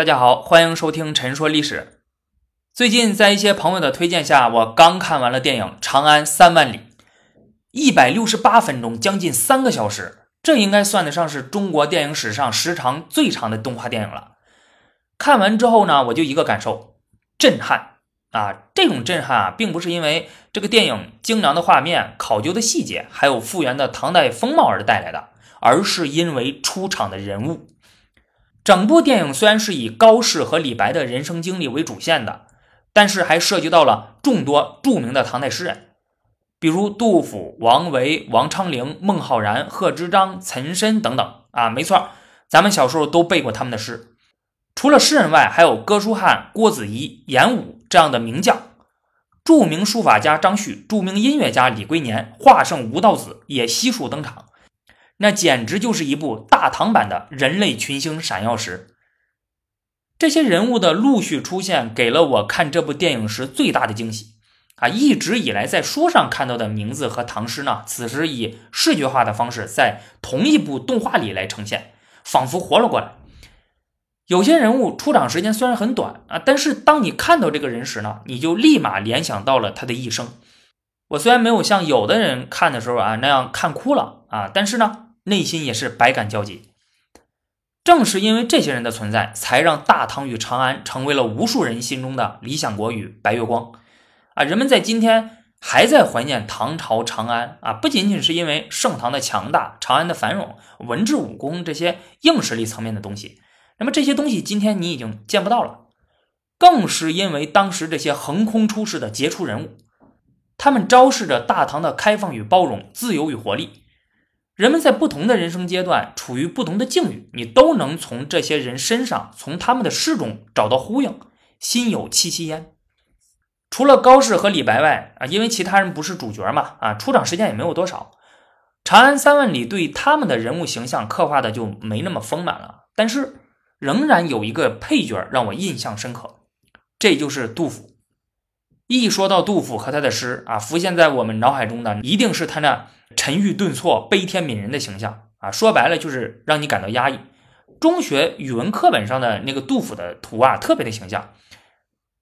大家好，欢迎收听《陈说历史》。最近在一些朋友的推荐下，我刚看完了电影《长安三万里》，一百六十八分钟，将近三个小时，这应该算得上是中国电影史上时长最长的动画电影了。看完之后呢，我就一个感受：震撼啊！这种震撼啊，并不是因为这个电影精良的画面、考究的细节，还有复原的唐代风貌而带来的，而是因为出场的人物。整部电影虽然是以高适和李白的人生经历为主线的，但是还涉及到了众多著名的唐代诗人，比如杜甫、王维、王昌龄、孟浩然、贺知章、岑参等等啊。没错，咱们小时候都背过他们的诗。除了诗人外，还有哥舒翰、郭子仪、严武这样的名将，著名书法家张旭、著名音乐家李龟年、画圣吴道子也悉数登场。那简直就是一部大唐版的人类群星闪耀时。这些人物的陆续出现，给了我看这部电影时最大的惊喜啊！一直以来在书上看到的名字和唐诗呢，此时以视觉化的方式在同一部动画里来呈现，仿佛活了过来。有些人物出场时间虽然很短啊，但是当你看到这个人时呢，你就立马联想到了他的一生。我虽然没有像有的人看的时候啊那样看哭了啊，但是呢。内心也是百感交集。正是因为这些人的存在，才让大唐与长安成为了无数人心中的理想国与白月光。啊，人们在今天还在怀念唐朝长安啊，不仅仅是因为盛唐的强大、长安的繁荣、文治武功这些硬实力层面的东西。那么这些东西今天你已经见不到了，更是因为当时这些横空出世的杰出人物，他们昭示着大唐的开放与包容、自由与活力。人们在不同的人生阶段，处于不同的境遇，你都能从这些人身上，从他们的诗中找到呼应，心有戚戚焉。除了高适和李白外啊，因为其他人不是主角嘛，啊，出场时间也没有多少。长安三万里对他们的人物形象刻画的就没那么丰满了，但是仍然有一个配角让我印象深刻，这就是杜甫。一说到杜甫和他的诗啊，浮现在我们脑海中的一定是他那。沉郁顿挫、悲天悯人的形象啊，说白了就是让你感到压抑。中学语文课本上的那个杜甫的图啊，特别的形象。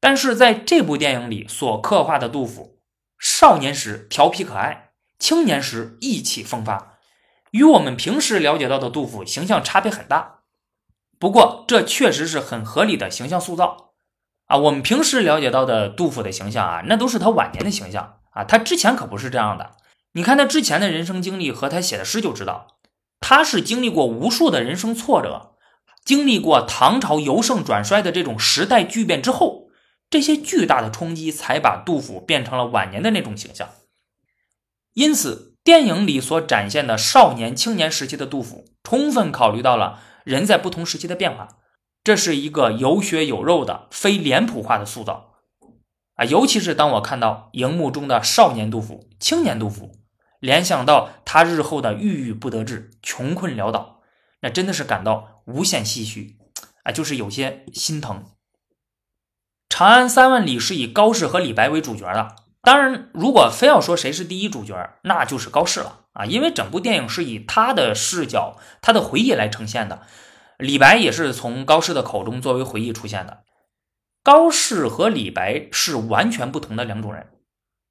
但是在这部电影里所刻画的杜甫，少年时调皮可爱，青年时意气风发，与我们平时了解到的杜甫形象差别很大。不过这确实是很合理的形象塑造啊。我们平时了解到的杜甫的形象啊，那都是他晚年的形象啊，他之前可不是这样的。你看他之前的人生经历和他写的诗就知道，他是经历过无数的人生挫折，经历过唐朝由盛转衰的这种时代巨变之后，这些巨大的冲击才把杜甫变成了晚年的那种形象。因此，电影里所展现的少年、青年时期的杜甫，充分考虑到了人在不同时期的变化，这是一个有血有肉的非脸谱化的塑造啊！尤其是当我看到荧幕中的少年杜甫、青年杜甫。联想到他日后的郁郁不得志、穷困潦倒，那真的是感到无限唏嘘，啊，就是有些心疼。长安三万里是以高适和李白为主角的，当然，如果非要说谁是第一主角，那就是高适了啊，因为整部电影是以他的视角、他的回忆来呈现的，李白也是从高适的口中作为回忆出现的。高适和李白是完全不同的两种人。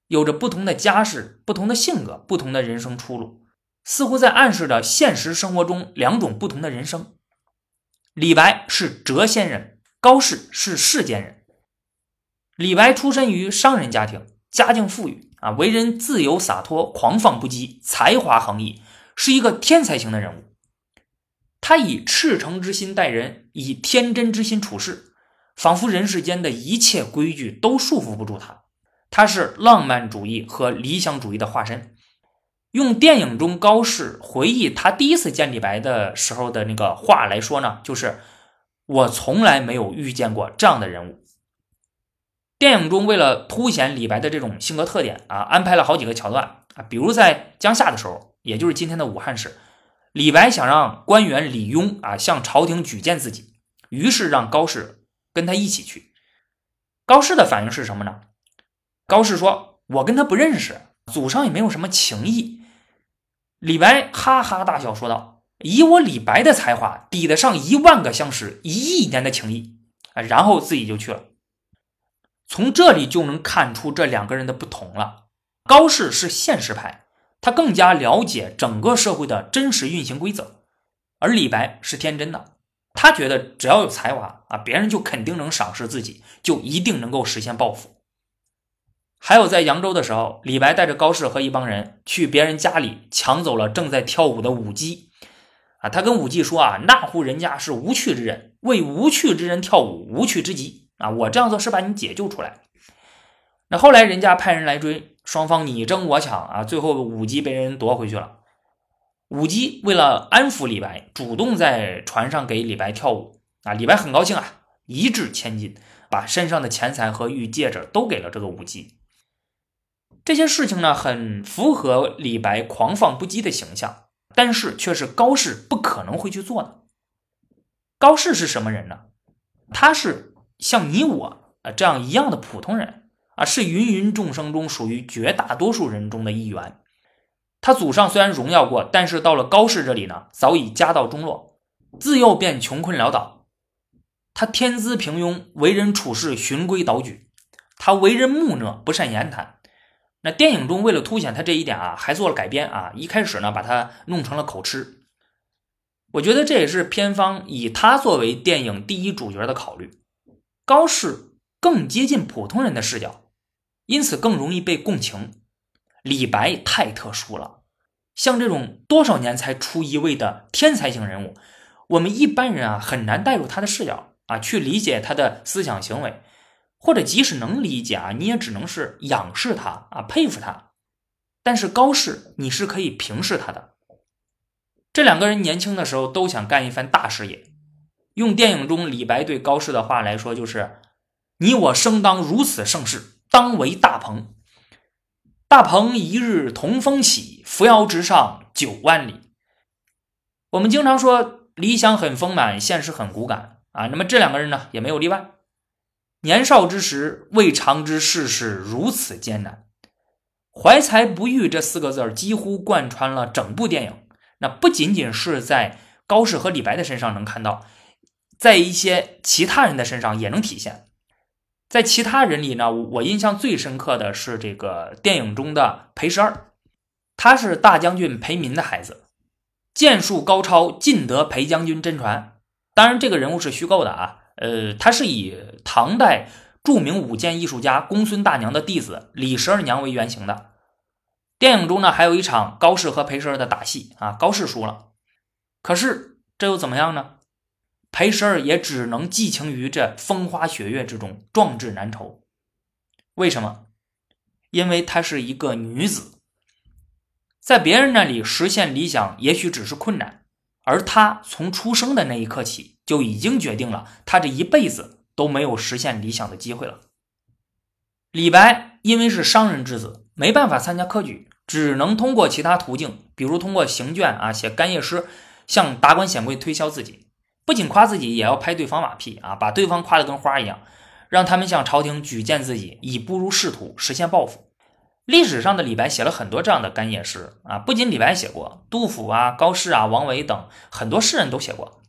有着不同的家世、不同的性格、不同的人生出路，似乎在暗示着现实生活中两种不同的人生。李白是谪仙人，高适是世间人。李白出身于商人家庭，家境富裕啊，为人自由洒脱、狂放不羁，才华横溢，是一个天才型的人物。他以赤诚之心待人，以天真之心处事，仿佛人世间的一切规矩都束缚不住他。他是浪漫主义和理想主义的化身。用电影中高适回忆他第一次见李白的时候的那个话来说呢，就是“我从来没有遇见过这样的人物”。电影中为了凸显李白的这种性格特点啊，安排了好几个桥段啊，比如在江夏的时候，也就是今天的武汉市，李白想让官员李邕啊向朝廷举荐自己，于是让高适跟他一起去。高适的反应是什么呢？高适说：“我跟他不认识，祖上也没有什么情谊。”李白哈哈大笑说道：“以我李白的才华，抵得上一万个相识，一亿年的情谊。”啊，然后自己就去了。从这里就能看出这两个人的不同了。高适是现实派，他更加了解整个社会的真实运行规则，而李白是天真的，他觉得只要有才华啊，别人就肯定能赏识自己，就一定能够实现抱负。还有在扬州的时候，李白带着高适和一帮人去别人家里抢走了正在跳舞的舞姬，啊，他跟舞姬说啊，那户人家是无趣之人，为无趣之人跳舞，无趣之极啊，我这样做是把你解救出来。那后来人家派人来追。双方你争我抢啊，最后舞姬被人夺回去了。舞姬为了安抚李白，主动在船上给李白跳舞啊。李白很高兴啊，一掷千金，把身上的钱财和玉戒指都给了这个舞姬。这些事情呢，很符合李白狂放不羁的形象，但是却是高适不可能会去做的。高适是什么人呢？他是像你我啊这样一样的普通人。啊，是芸芸众生中属于绝大多数人中的一员。他祖上虽然荣耀过，但是到了高适这里呢，早已家道中落，自幼便穷困潦倒。他天资平庸，为人处事循规蹈矩。他为人木讷，不善言谈。那电影中为了凸显他这一点啊，还做了改编啊。一开始呢，把他弄成了口吃。我觉得这也是片方以他作为电影第一主角的考虑。高适更接近普通人的视角。因此更容易被共情。李白太特殊了，像这种多少年才出一位的天才型人物，我们一般人啊很难带入他的视角啊，去理解他的思想行为，或者即使能理解啊，你也只能是仰视他啊，佩服他。但是高适，你是可以平视他的。这两个人年轻的时候都想干一番大事业，用电影中李白对高适的话来说，就是“你我生当如此盛世”。当为大鹏，大鹏一日同风起，扶摇直上九万里。我们经常说理想很丰满，现实很骨感啊。那么这两个人呢，也没有例外。年少之时，未尝知世事如此艰难。怀才不遇这四个字几乎贯穿了整部电影。那不仅仅是在高适和李白的身上能看到，在一些其他人的身上也能体现。在其他人里呢，我印象最深刻的是这个电影中的裴十二，他是大将军裴民的孩子，剑术高超，尽得裴将军真传。当然，这个人物是虚构的啊，呃，他是以唐代著名舞剑艺术家公孙大娘的弟子李十二娘为原型的。电影中呢，还有一场高适和裴十二的打戏啊，高适输了，可是这又怎么样呢？裴十二也只能寄情于这风花雪月之中，壮志难酬。为什么？因为她是一个女子，在别人那里实现理想也许只是困难，而他从出生的那一刻起就已经决定了，他这一辈子都没有实现理想的机会了。李白因为是商人之子，没办法参加科举，只能通过其他途径，比如通过行卷啊、写干谒诗，向达官显贵推销自己。不仅夸自己，也要拍对方马屁啊，把对方夸得跟花一样，让他们向朝廷举荐自己，以步入仕途，实现抱负。历史上的李白写了很多这样的干谒诗啊，不仅李白写过，杜甫啊、高适啊、王维等很多诗人都写过。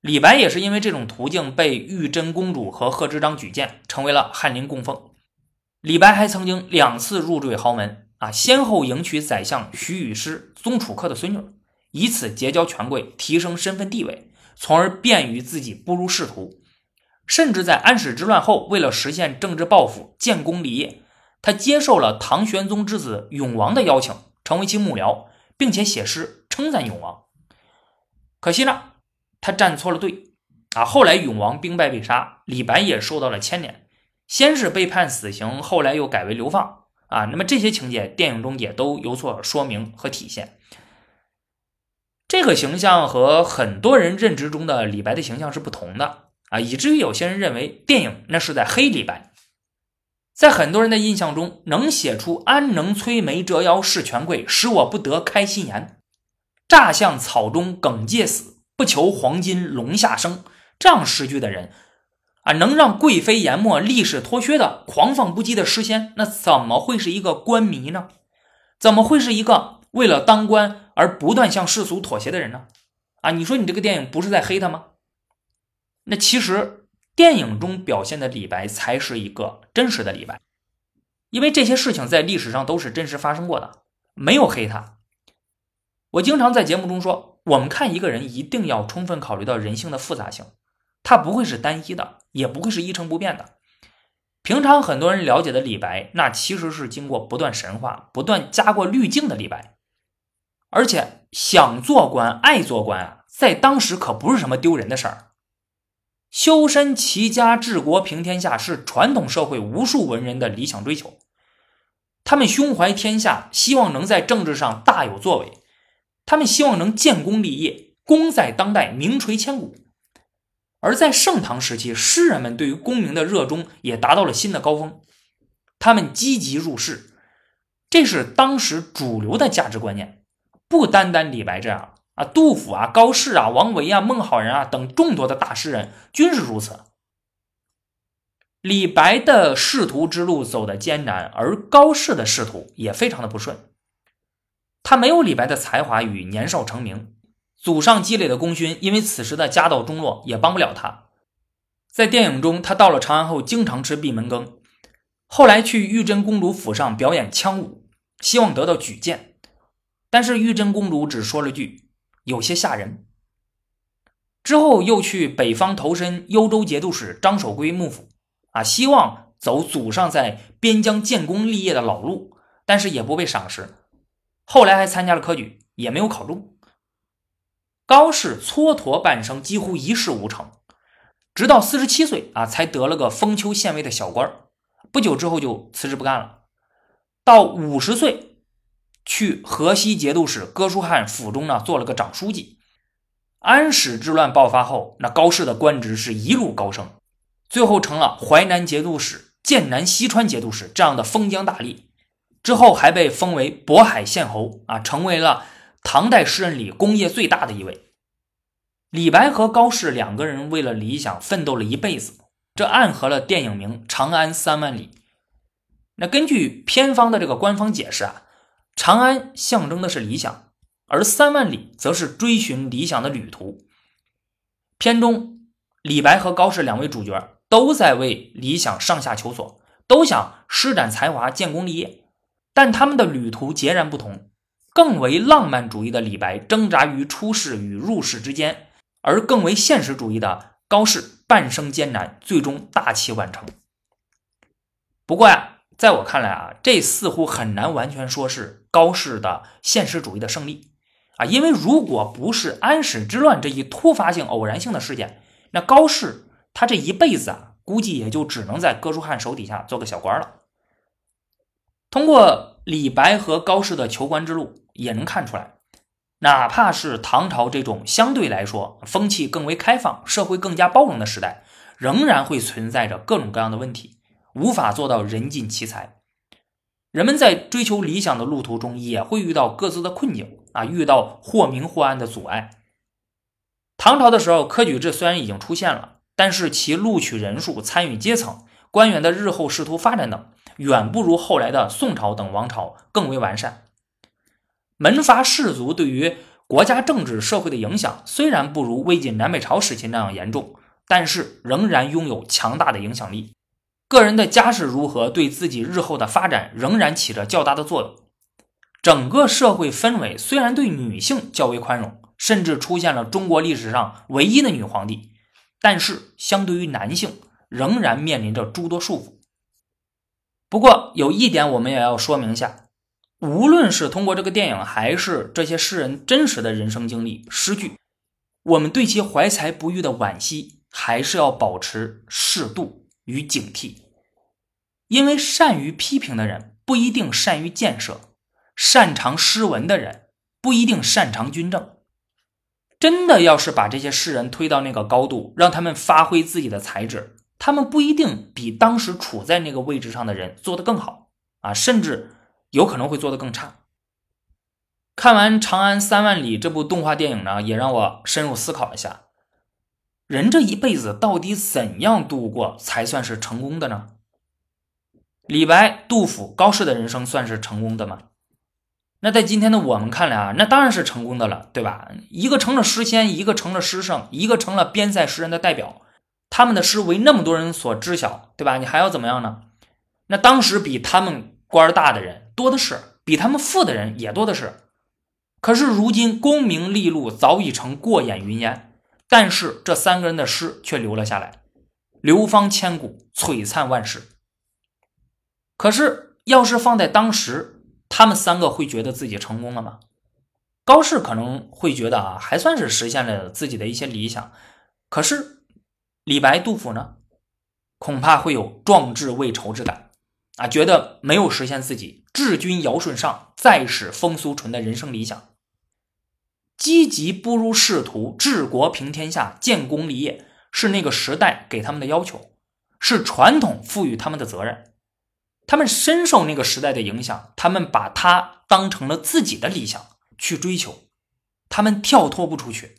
李白也是因为这种途径被玉真公主和贺知章举荐，成为了翰林供奉。李白还曾经两次入赘豪门啊，先后迎娶宰相徐雨师、宗楚客的孙女，以此结交权贵，提升身份地位。从而便于自己步入仕途，甚至在安史之乱后，为了实现政治抱负、建功立业，他接受了唐玄宗之子永王的邀请，成为其幕僚，并且写诗称赞永王。可惜呢，他站错了队啊！后来永王兵败被杀，李白也受到了牵连，先是被判死刑，后来又改为流放啊。那么这些情节，电影中也都有所说明和体现。这个形象和很多人认知中的李白的形象是不同的啊，以至于有些人认为电影那是在黑李白。在很多人的印象中，能写出“安能摧眉折腰事权贵，使我不得开心颜”，“乍向草中耿介死，不求黄金龙下生”这样诗句的人啊，能让贵妃研墨立誓脱靴的狂放不羁的诗仙，那怎么会是一个官迷呢？怎么会是一个？为了当官而不断向世俗妥协的人呢？啊，你说你这个电影不是在黑他吗？那其实电影中表现的李白才是一个真实的李白，因为这些事情在历史上都是真实发生过的，没有黑他。我经常在节目中说，我们看一个人一定要充分考虑到人性的复杂性，他不会是单一的，也不会是一成不变的。平常很多人了解的李白，那其实是经过不断神话、不断加过滤镜的李白，而且想做官、爱做官啊，在当时可不是什么丢人的事儿。修身齐家治国平天下是传统社会无数文人的理想追求，他们胸怀天下，希望能在政治上大有作为，他们希望能建功立业，功在当代，名垂千古。而在盛唐时期，诗人们对于功名的热衷也达到了新的高峰，他们积极入仕，这是当时主流的价值观念，不单单李白这样。啊，杜甫啊，高适啊，王维啊，孟浩然啊等众多的大诗人均是如此。李白的仕途之路走得艰难，而高适的仕途也非常的不顺。他没有李白的才华与年少成名，祖上积累的功勋，因为此时的家道中落，也帮不了他。在电影中，他到了长安后，经常吃闭门羹，后来去玉真公主府上表演羌舞，希望得到举荐，但是玉真公主只说了句。有些吓人。之后又去北方投身幽州节度使张守珪幕府，啊，希望走祖上在边疆建功立业的老路，但是也不被赏识。后来还参加了科举，也没有考中。高适蹉跎半生，几乎一事无成，直到四十七岁啊，才得了个封丘县尉的小官不久之后就辞职不干了。到五十岁。去河西节度使哥舒翰府中呢，做了个长书记。安史之乱爆发后，那高适的官职是一路高升，最后成了淮南节度使、剑南西川节度使这样的封疆大吏。之后还被封为渤海县侯啊，成为了唐代诗人里功业最大的一位。李白和高适两个人为了理想奋斗了一辈子，这暗合了电影名《长安三万里》。那根据片方的这个官方解释啊。长安象征的是理想，而三万里则是追寻理想的旅途。片中，李白和高适两位主角都在为理想上下求索，都想施展才华建功立业，但他们的旅途截然不同。更为浪漫主义的李白挣扎于出世与入世之间，而更为现实主义的高适半生艰难，最终大器晚成。不过呀。在我看来啊，这似乎很难完全说是高适的现实主义的胜利啊，因为如果不是安史之乱这一突发性、偶然性的事件，那高适他这一辈子啊，估计也就只能在哥舒翰手底下做个小官了。通过李白和高适的求官之路，也能看出来，哪怕是唐朝这种相对来说风气更为开放、社会更加包容的时代，仍然会存在着各种各样的问题。无法做到人尽其才，人们在追求理想的路途中也会遇到各自的困境啊，遇到或明或暗的阻碍。唐朝的时候，科举制虽然已经出现了，但是其录取人数、参与阶层、官员的日后仕途发展等，远不如后来的宋朝等王朝更为完善。门阀士族对于国家政治社会的影响虽然不如魏晋南北朝时期那样严重，但是仍然拥有强大的影响力。个人的家世如何，对自己日后的发展仍然起着较大的作用。整个社会氛围虽然对女性较为宽容，甚至出现了中国历史上唯一的女皇帝，但是相对于男性，仍然面临着诸多束缚。不过有一点我们也要说明一下：无论是通过这个电影，还是这些诗人真实的人生经历、诗句，我们对其怀才不遇的惋惜，还是要保持适度与警惕。因为善于批评的人不一定善于建设，擅长诗文的人不一定擅长军政。真的要是把这些诗人推到那个高度，让他们发挥自己的才智，他们不一定比当时处在那个位置上的人做得更好啊，甚至有可能会做得更差。看完《长安三万里》这部动画电影呢，也让我深入思考一下：人这一辈子到底怎样度过才算是成功的呢？李白、杜甫、高适的人生算是成功的吗？那在今天的我们看来啊，那当然是成功的了，对吧？一个成了诗仙，一个成了诗圣，一个成了边塞诗人的代表，他们的诗为那么多人所知晓，对吧？你还要怎么样呢？那当时比他们官大的人多的是，比他们富的人也多的是。可是如今功名利禄早已成过眼云烟，但是这三个人的诗却留了下来，流芳千古，璀璨万世。可是要是放在当时，他们三个会觉得自己成功了吗？高适可能会觉得啊，还算是实现了自己的一些理想。可是李白、杜甫呢，恐怕会有壮志未酬之感啊，觉得没有实现自己治君尧舜上，再使风俗淳的人生理想。积极步入仕途、治国平天下、建功立业，是那个时代给他们的要求，是传统赋予他们的责任。他们深受那个时代的影响，他们把它当成了自己的理想去追求，他们跳脱不出去。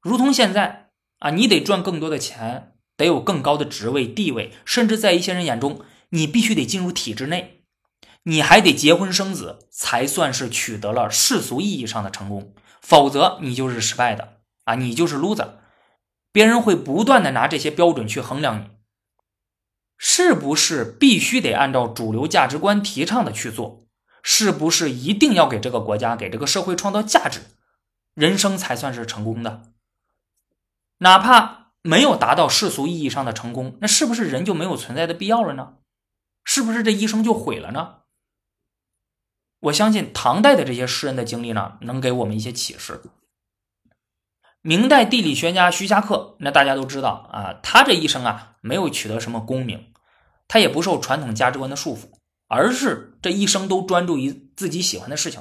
如同现在啊，你得赚更多的钱，得有更高的职位地位，甚至在一些人眼中，你必须得进入体制内。你还得结婚生子，才算是取得了世俗意义上的成功，否则你就是失败的啊！你就是 loser，别人会不断的拿这些标准去衡量你，是不是必须得按照主流价值观提倡的去做？是不是一定要给这个国家、给这个社会创造价值，人生才算是成功的？哪怕没有达到世俗意义上的成功，那是不是人就没有存在的必要了呢？是不是这一生就毁了呢？我相信唐代的这些诗人的经历呢，能给我们一些启示。明代地理学家徐霞客，那大家都知道啊，他这一生啊，没有取得什么功名，他也不受传统价值观的束缚，而是这一生都专注于自己喜欢的事情，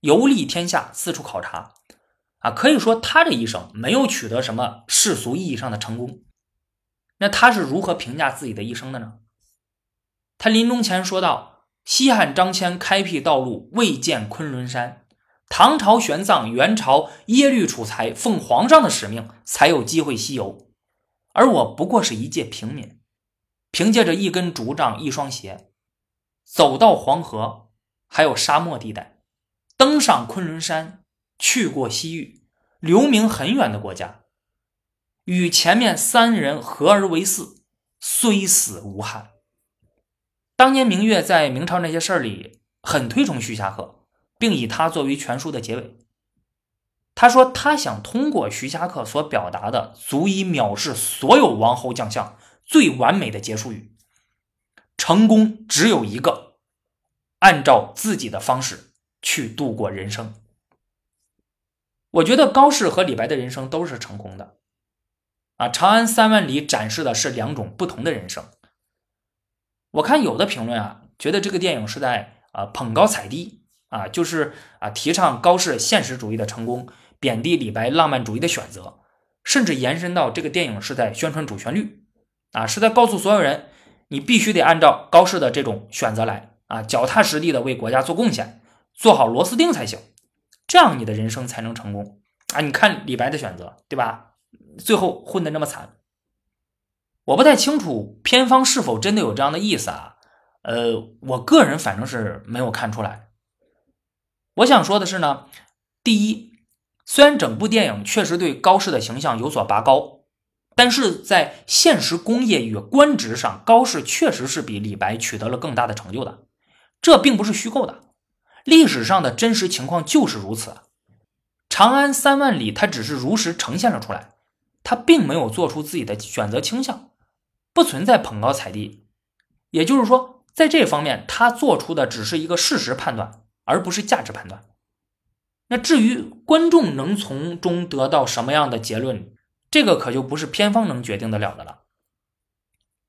游历天下，四处考察，啊，可以说他这一生没有取得什么世俗意义上的成功。那他是如何评价自己的一生的呢？他临终前说道。西汉张骞开辟道路，未见昆仑山；唐朝玄奘、元朝耶律楚材奉皇上的使命，才有机会西游。而我不过是一介平民，凭借着一根竹杖、一双鞋，走到黄河，还有沙漠地带，登上昆仑山，去过西域，留名很远的国家，与前面三人合而为四，虽死无憾。当年明月在明朝那些事儿里很推崇徐霞客，并以他作为全书的结尾。他说他想通过徐霞客所表达的足以藐视所有王侯将相最完美的结束语：成功只有一个，按照自己的方式去度过人生。我觉得高适和李白的人生都是成功的。啊，《长安三万里》展示的是两种不同的人生。我看有的评论啊，觉得这个电影是在啊捧高踩低啊，就是啊提倡高适现实主义的成功，贬低李白浪漫主义的选择，甚至延伸到这个电影是在宣传主旋律啊，是在告诉所有人，你必须得按照高适的这种选择来啊，脚踏实地的为国家做贡献，做好螺丝钉才行，这样你的人生才能成功啊！你看李白的选择，对吧？最后混得那么惨。我不太清楚偏方是否真的有这样的意思啊？呃，我个人反正是没有看出来。我想说的是呢，第一，虽然整部电影确实对高适的形象有所拔高，但是在现实功业与官职上，高适确实是比李白取得了更大的成就的，这并不是虚构的，历史上的真实情况就是如此。长安三万里，他只是如实呈现了出来，他并没有做出自己的选择倾向。不存在捧高踩低，也就是说，在这方面，他做出的只是一个事实判断，而不是价值判断。那至于观众能从中得到什么样的结论，这个可就不是偏方能决定得了的了。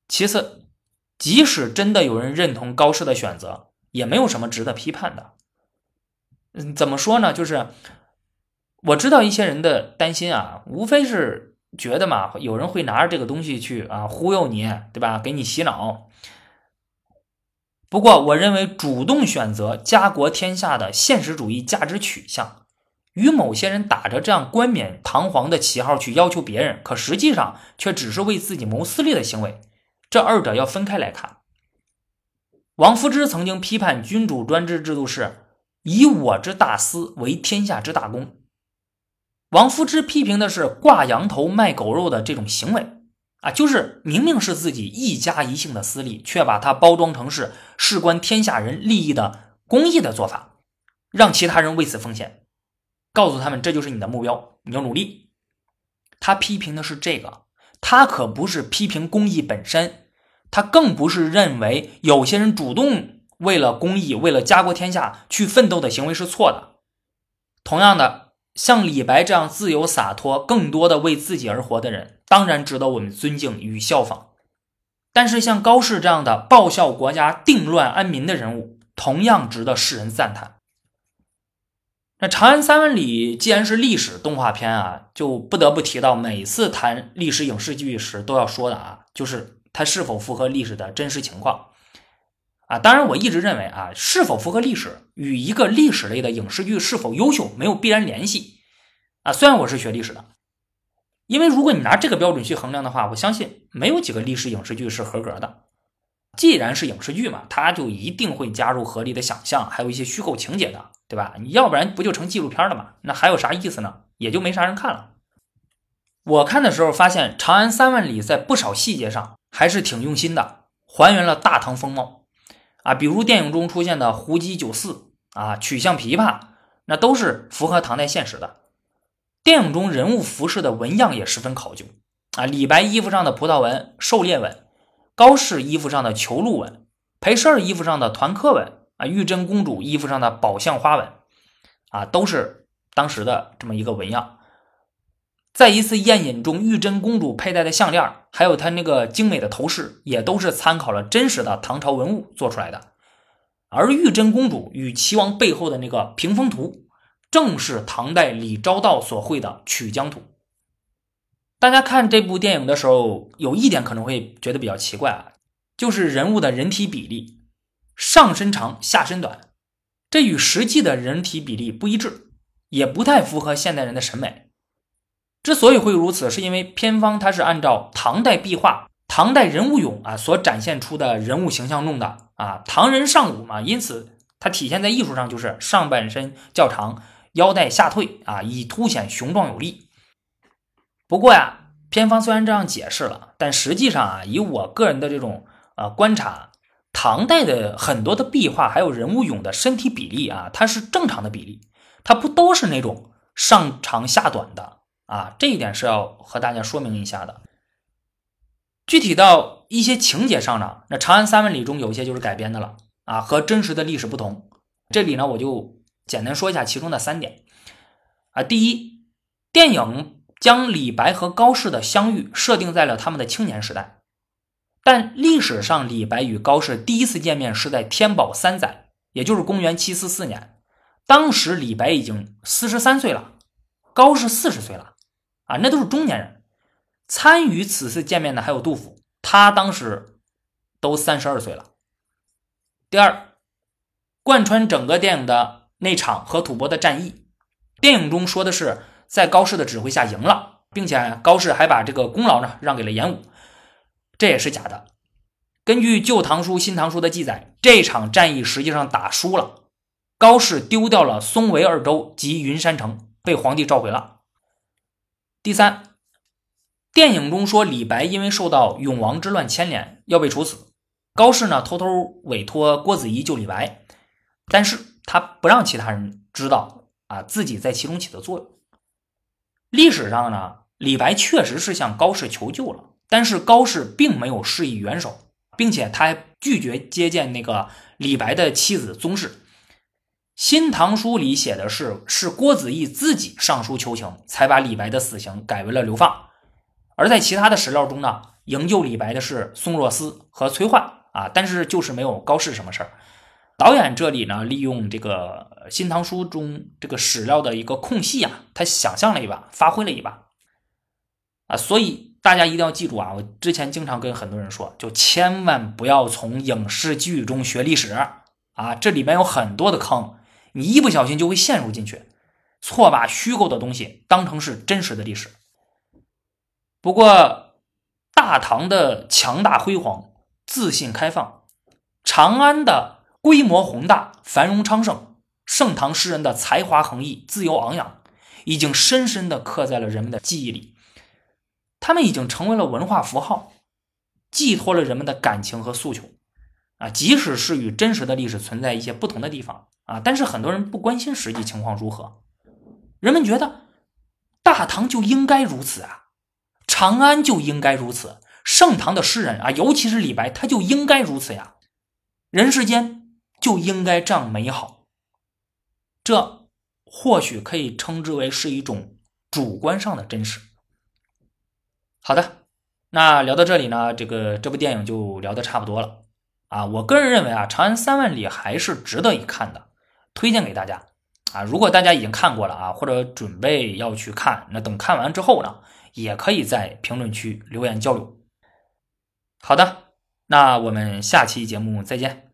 其次，即使真的有人认同高适的选择，也没有什么值得批判的。嗯，怎么说呢？就是我知道一些人的担心啊，无非是。觉得嘛，有人会拿着这个东西去啊忽悠你，对吧？给你洗脑。不过，我认为主动选择家国天下的现实主义价值取向，与某些人打着这样冠冕堂皇的旗号去要求别人，可实际上却只是为自己谋私利的行为，这二者要分开来看。王夫之曾经批判君主专制制度是以我之大私为天下之大公。王夫之批评的是挂羊头卖狗肉的这种行为，啊，就是明明是自己一家一姓的私利，却把它包装成是事关天下人利益的公益的做法，让其他人为此奉献，告诉他们这就是你的目标，你要努力。他批评的是这个，他可不是批评公益本身，他更不是认为有些人主动为了公益、为了家国天下去奋斗的行为是错的。同样的，像李白这样自由洒脱、更多的为自己而活的人。当然值得我们尊敬与效仿，但是像高适这样的报效国家、定乱安民的人物，同样值得世人赞叹。那《长安三万里》既然是历史动画片啊，就不得不提到每次谈历史影视剧时都要说的啊，就是它是否符合历史的真实情况啊。当然，我一直认为啊，是否符合历史与一个历史类的影视剧是否优秀没有必然联系啊。虽然我是学历史的。因为如果你拿这个标准去衡量的话，我相信没有几个历史影视剧是合格的。既然是影视剧嘛，它就一定会加入合理的想象，还有一些虚构情节的，对吧？你要不然不就成纪录片了吗？那还有啥意思呢？也就没啥人看了。我看的时候发现，《长安三万里》在不少细节上还是挺用心的，还原了大唐风貌啊，比如电影中出现的胡姬酒肆啊，曲项琵琶，那都是符合唐代现实的。电影中人物服饰的纹样也十分考究啊，李白衣服上的葡萄纹、狩猎纹，高适衣服上的囚鹿纹，裴十二衣服上的团客纹啊，玉真公主衣服上的宝相花纹啊，都是当时的这么一个纹样。在一次宴饮中，玉真公主佩戴的项链，还有她那个精美的头饰，也都是参考了真实的唐朝文物做出来的。而玉真公主与齐王背后的那个屏风图。正是唐代李昭道所绘的曲江图。大家看这部电影的时候，有一点可能会觉得比较奇怪啊，就是人物的人体比例上身长下身短，这与实际的人体比例不一致，也不太符合现代人的审美。之所以会如此，是因为偏方它是按照唐代壁画、唐代人物俑啊所展现出的人物形象弄的啊，唐人尚武嘛，因此它体现在艺术上就是上半身较长。腰带下退啊，以凸显雄壮有力。不过呀，偏方虽然这样解释了，但实际上啊，以我个人的这种啊观察，唐代的很多的壁画还有人物俑的身体比例啊，它是正常的比例，它不都是那种上长下短的啊。这一点是要和大家说明一下的。具体到一些情节上呢，那《长安三万里》中有一些就是改编的了啊，和真实的历史不同。这里呢，我就。简单说一下其中的三点啊，第一，电影将李白和高适的相遇设定在了他们的青年时代，但历史上李白与高适第一次见面是在天宝三载，也就是公元七四四年，当时李白已经四十三岁了，高适四十岁了，啊，那都是中年人。参与此次见面的还有杜甫，他当时都三十二岁了。第二，贯穿整个电影的。那场和吐蕃的战役，电影中说的是在高适的指挥下赢了，并且高适还把这个功劳呢让给了严武，这也是假的。根据《旧唐书》《新唐书》的记载，这场战役实际上打输了，高适丢掉了松维二州及云山城，被皇帝召回了。第三，电影中说李白因为受到永王之乱牵连要被处死，高适呢偷偷委托郭子仪救李白，但是。他不让其他人知道啊，自己在其中起的作用。历史上呢，李白确实是向高适求救了，但是高适并没有施以援手，并且他还拒绝接见那个李白的妻子宗室。《新唐书》里写的是，是郭子仪自己上书求情，才把李白的死刑改为了流放。而在其他的史料中呢，营救李白的是宋若思和崔焕啊，但是就是没有高适什么事儿。导演这里呢，利用这个《新唐书》中这个史料的一个空隙啊，他想象了一把，发挥了一把啊，所以大家一定要记住啊，我之前经常跟很多人说，就千万不要从影视剧中学历史啊，这里面有很多的坑，你一不小心就会陷入进去，错把虚构的东西当成是真实的历史。不过，大唐的强大辉煌、自信开放，长安的。规模宏大，繁荣昌盛，盛唐诗人的才华横溢，自由昂扬，已经深深地刻在了人们的记忆里。他们已经成为了文化符号，寄托了人们的感情和诉求。啊，即使是与真实的历史存在一些不同的地方啊，但是很多人不关心实际情况如何。人们觉得大唐就应该如此啊，长安就应该如此，盛唐的诗人啊，尤其是李白，他就应该如此呀，人世间就应该这样美好。这或许可以称之为是一种主观上的真实。好的，那聊到这里呢，这个这部电影就聊得差不多了。啊，我个人认为啊，《长安三万里》还是值得一看的，推荐给大家。啊，如果大家已经看过了啊，或者准备要去看，那等看完之后呢，也可以在评论区留言交流。好的，那我们下期节目再见。